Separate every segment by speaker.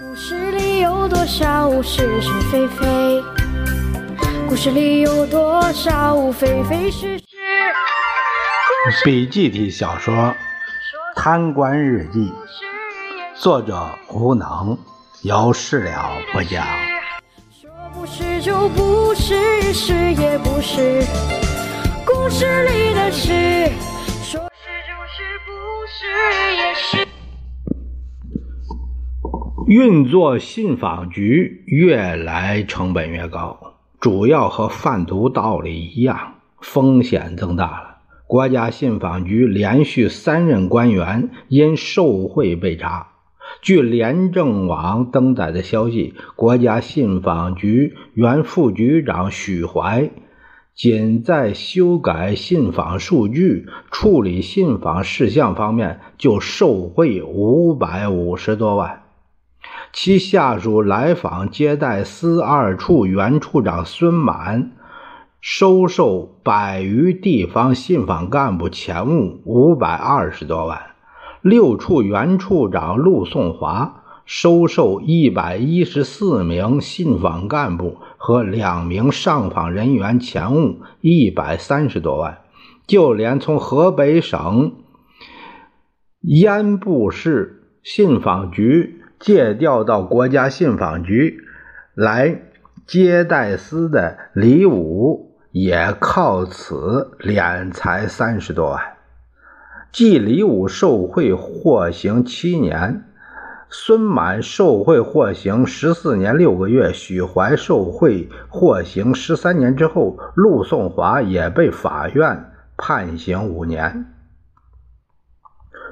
Speaker 1: 故事里有多少是是非非？故事里有多少非非是是？
Speaker 2: 笔记体小说《贪官日记》，作者无能，由事了播讲。
Speaker 1: 说不是就不是，是也不是。故事里的事，说是就是，不是也是。
Speaker 2: 运作信访局越来成本越高，主要和贩毒道理一样，风险增大了。国家信访局连续三任官员因受贿被查。据廉政网登载的消息，国家信访局原副局长许怀，仅在修改信访数据、处理信访事项方面就受贿五百五十多万。其下属来访接待司二处原处长孙满收受百余地方信访干部钱物五百二十多万，六处原处长陆颂华收受一百一十四名信访干部和两名上访人员钱物一百三十多万，就连从河北省烟部市信访局。借调到国家信访局来接待司的李武也靠此敛财三十多万。继李武受贿获刑七年，孙满受贿获刑十四年六个月，许怀受贿获刑十三年之后，陆颂华也被法院判刑五年。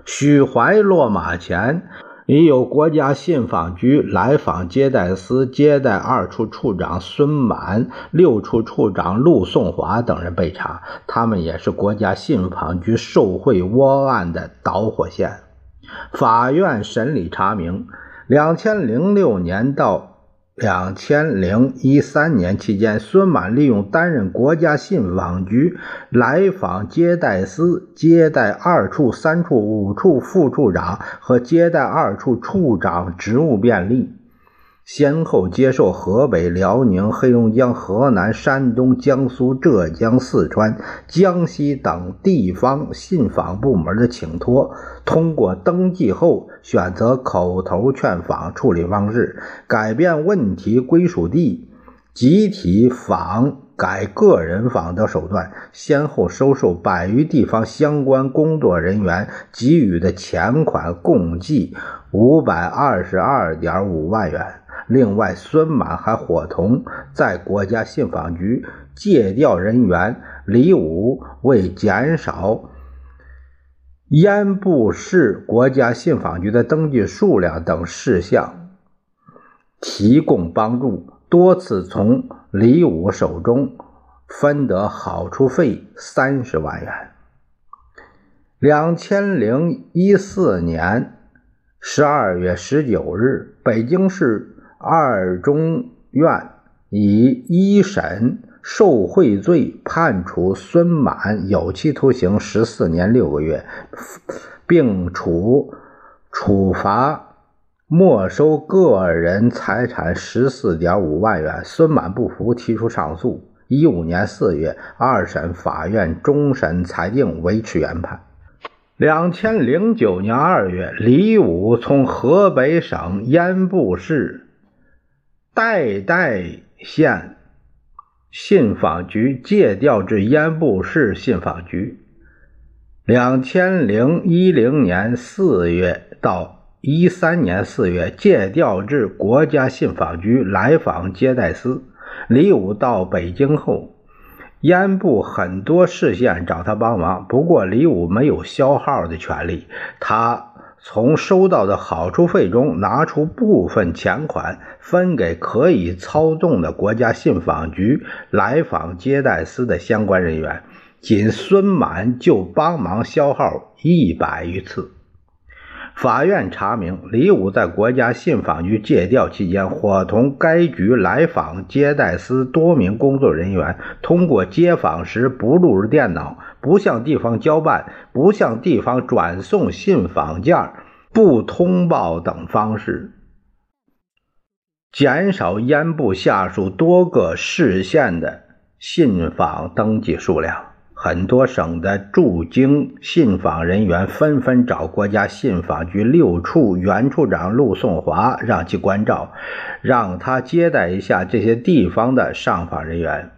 Speaker 2: 许怀落马前。已有国家信访局来访接待司接待二处处长孙满、六处处长陆颂华等人被查，他们也是国家信访局受贿窝案的导火线。法院审理查明，两千零六年到。两千零一三年期间，孙满利用担任国家信访局来访接待司接待二处、三处、五处副处长和接待二处处长职务便利。先后接受河北、辽宁、黑龙江、河南、山东、江苏、浙江、四川、江西等地方信访部门的请托，通过登记后选择口头劝访处理方式，改变问题归属地、集体访改个人访的手段，先后收受百余地方相关工作人员给予的钱款共计五百二十二点五万元。另外，孙满还伙同在国家信访局借调人员李武，为减少烟部市国家信访局的登记数量等事项提供帮助，多次从李武手中分得好处费三十万元。两千零一四年十二月十九日，北京市。二中院以一审受贿罪判处孙满有期徒刑十四年六个月，并处处罚没收个人财产十四点五万元。孙满不服，提出上诉。一五年四月，二审法院终审裁定维持原判。两千零九年二月，李武从河北省烟部市。代代县信访局借调至烟部市信访局。两千零一零年四月到一三年四月，借调至国家信访局来访接待司。李武到北京后，烟部很多市县找他帮忙，不过李武没有消耗的权利，他。从收到的好处费中拿出部分钱款，分给可以操纵的国家信访局来访接待司的相关人员。仅孙满就帮忙消耗一百余次。法院查明，李武在国家信访局借调期间，伙同该局来访接待司多名工作人员，通过接访时不录入电脑、不向地方交办、不向地方转送信访件、不通报等方式，减少烟部下属多个市县的信访登记数量。很多省的驻京信访人员纷纷找国家信访局六处原处长陆颂华，让其关照，让他接待一下这些地方的上访人员，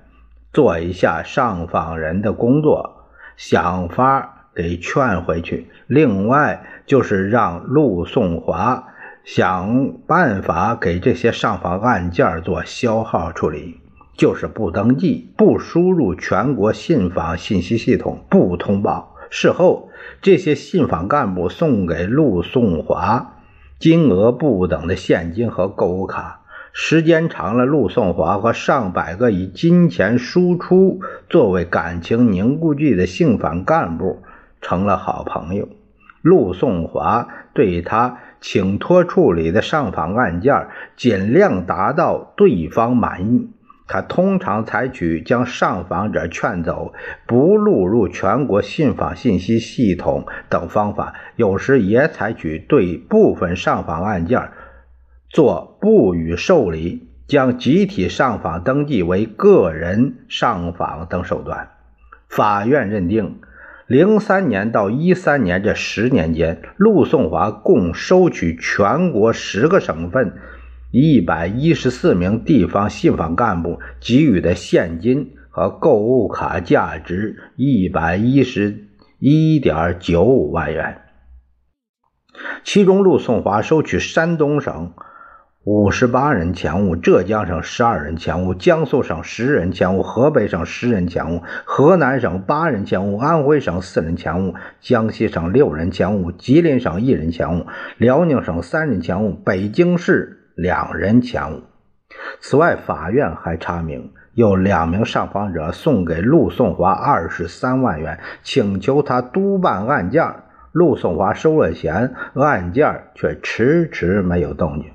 Speaker 2: 做一下上访人的工作，想法给劝回去。另外就是让陆颂华想办法给这些上访案件做消耗处理。就是不登记，不输入全国信访信息系统，不通报。事后，这些信访干部送给陆颂华金额不等的现金和购物卡。时间长了，陆颂华和上百个以金钱输出作为感情凝固剂的信访干部成了好朋友。陆颂华对他请托处理的上访案件，尽量达到对方满意。他通常采取将上访者劝走、不录入全国信访信息系统等方法，有时也采取对部分上访案件做不予受理、将集体上访登记为个人上访等手段。法院认定，零三年到一三年这十年间，陆颂华共收取全国十个省份。一百一十四名地方信访干部给予的现金和购物卡价值一百一十一点九五万元，其中陆颂华收取山东省五十八人钱物，浙江省十二人钱物，江苏省十人钱物，河北省十人钱物，河南省八人钱物，安徽省四人钱物，江西省六人钱物，吉林省一人钱物，辽宁省三人钱物，北京市。两人钱物。此外，法院还查明，有两名上访者送给陆颂华二十三万元，请求他督办案件。陆颂华收了钱，案件却迟迟没有动静。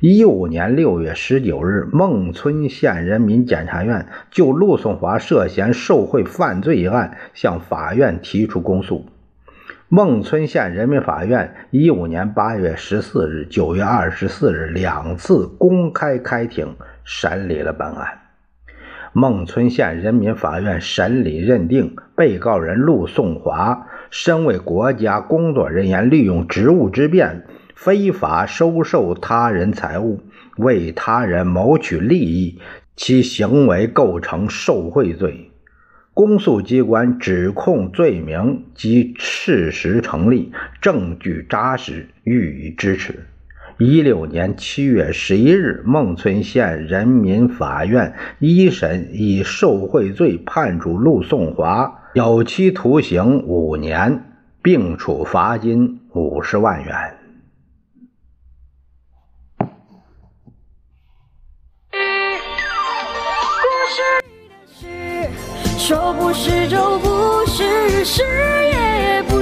Speaker 2: 一五年六月十九日，孟村县人民检察院就陆颂华涉嫌受贿犯罪一案向法院提出公诉。孟村县人民法院一五年八月十四日、九月二十四日两次公开开庭审理了本案。孟村县人民法院审理认定，被告人陆颂华身为国家工作人员，利用职务之便非法收受他人财物，为他人谋取利益，其行为构成受贿罪。公诉机关指控罪名及事实成立，证据扎实，予以支持。一六年七月十一日，孟村县人民法院一审以受贿罪判处陆颂华有期徒刑五年，并处罚金五十万元。
Speaker 1: 说不是就不是，是也不。